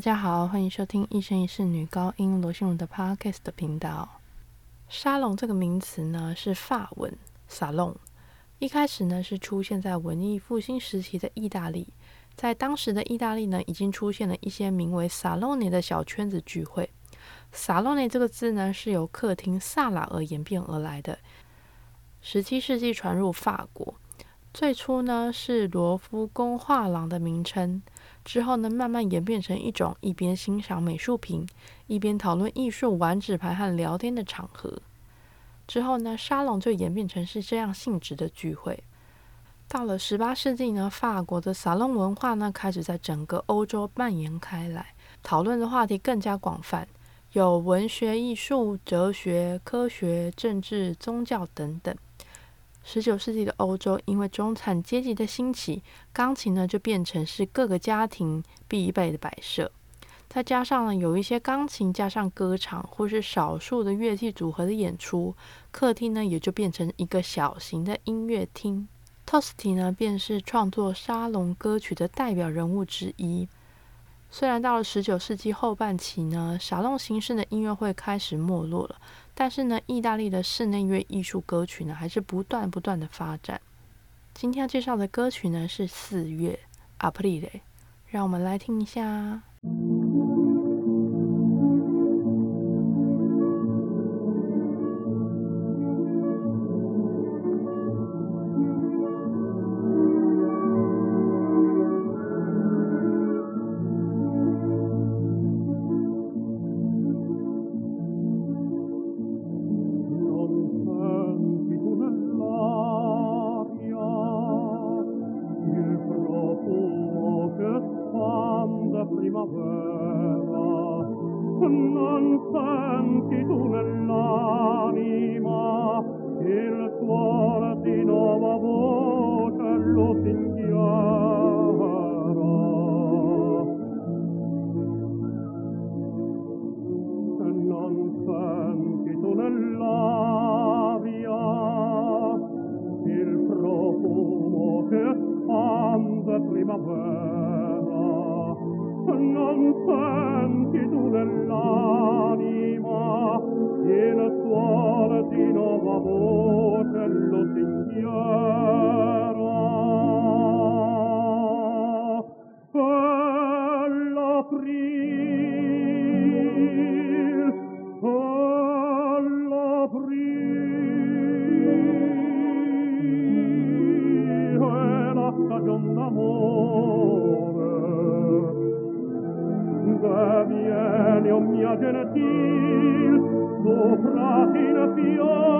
大家好，欢迎收听一生一世女高音罗心如的 Podcast 频道。沙龙这个名词呢是法文 salon，一开始呢是出现在文艺复兴时期的意大利，在当时的意大利呢已经出现了一些名为 salone 的小圈子聚会。salone 这个字呢是由客厅萨拉而演变而来的，十七世纪传入法国，最初呢是罗浮宫画廊的名称。之后呢，慢慢演变成一种一边欣赏美术品，一边讨论艺术、玩纸牌和聊天的场合。之后呢，沙龙就演变成是这样性质的聚会。到了十八世纪呢，法国的沙龙文化呢开始在整个欧洲蔓延开来，讨论的话题更加广泛，有文学、艺术、哲学、科学、政治、宗教等等。十九世纪的欧洲，因为中产阶级的兴起，钢琴呢就变成是各个家庭必备的摆设。再加上呢，有一些钢琴加上歌唱，或是少数的乐器组合的演出，客厅呢也就变成一个小型的音乐厅。Tosti 呢，便是创作沙龙歌曲的代表人物之一。虽然到了十九世纪后半期呢，沙龙形式的音乐会开始没落了。但是呢，意大利的室内乐艺术歌曲呢，还是不断不断的发展。今天要介绍的歌曲呢，是四月 Aprile，让我们来听一下。primavera non senti tu nell'anima il cuore di nuova voce lo senti Still, sopra in fiore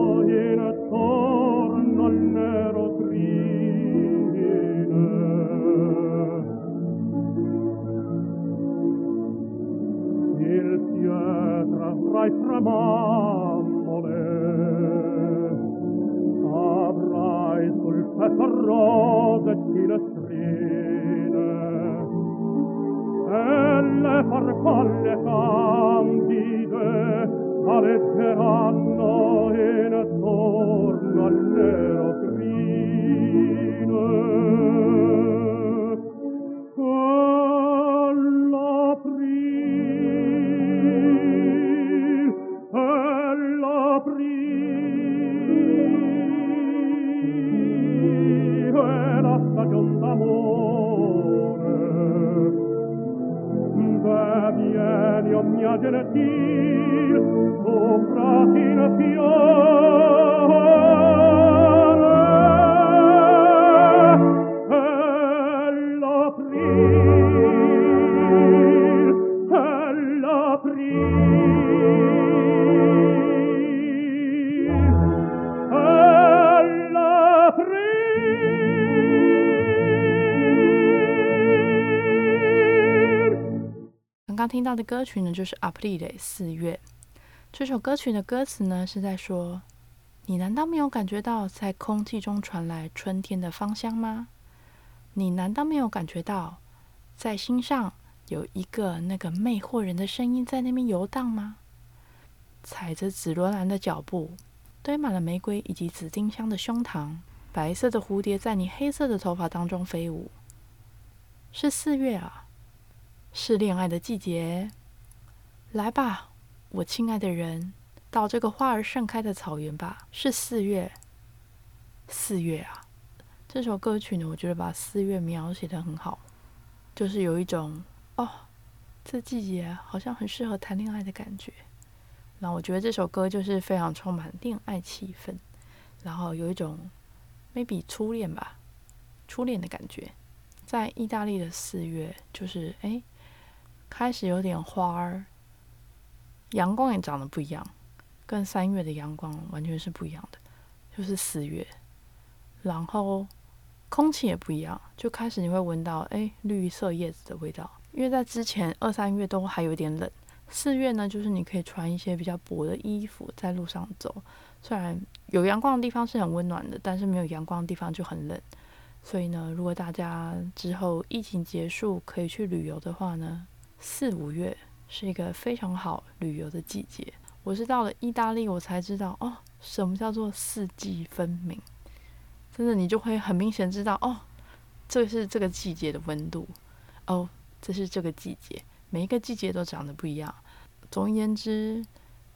mai tremamole. Avrai sul petto rose filestrine e le farfalle candide alleggeranno gelatina gelatina sopra in fiore 刚听到的歌曲呢，就是《April》四月。这首歌曲的歌词呢，是在说：你难道没有感觉到在空气中传来春天的芳香吗？你难道没有感觉到在心上有一个那个魅惑人的声音在那边游荡吗？踩着紫罗兰的脚步，堆满了玫瑰以及紫丁香的胸膛，白色的蝴蝶在你黑色的头发当中飞舞。是四月啊，是恋爱的季节。来吧，我亲爱的人，到这个花儿盛开的草原吧。是四月，四月啊！这首歌曲呢，我觉得把四月描写的很好，就是有一种哦，这季节好像很适合谈恋爱的感觉。然后我觉得这首歌就是非常充满恋爱气氛，然后有一种 maybe 初恋吧，初恋的感觉。在意大利的四月，就是哎，开始有点花儿，阳光也长得不一样，跟三月的阳光完全是不一样的，就是四月，然后空气也不一样，就开始你会闻到哎绿色叶子的味道，因为在之前二三月都还有点冷，四月呢就是你可以穿一些比较薄的衣服在路上走，虽然有阳光的地方是很温暖的，但是没有阳光的地方就很冷。所以呢，如果大家之后疫情结束可以去旅游的话呢，四五月是一个非常好旅游的季节。我是到了意大利，我才知道哦，什么叫做四季分明。真的，你就会很明显知道哦，这是这个季节的温度，哦，这是这个季节，每一个季节都长得不一样。总而言之，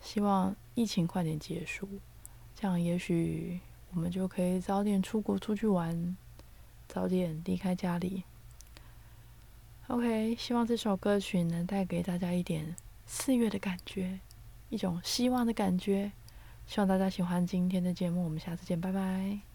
希望疫情快点结束，这样也许我们就可以早点出国出去玩。早点离开家里。OK，希望这首歌曲能带给大家一点四月的感觉，一种希望的感觉。希望大家喜欢今天的节目，我们下次见，拜拜。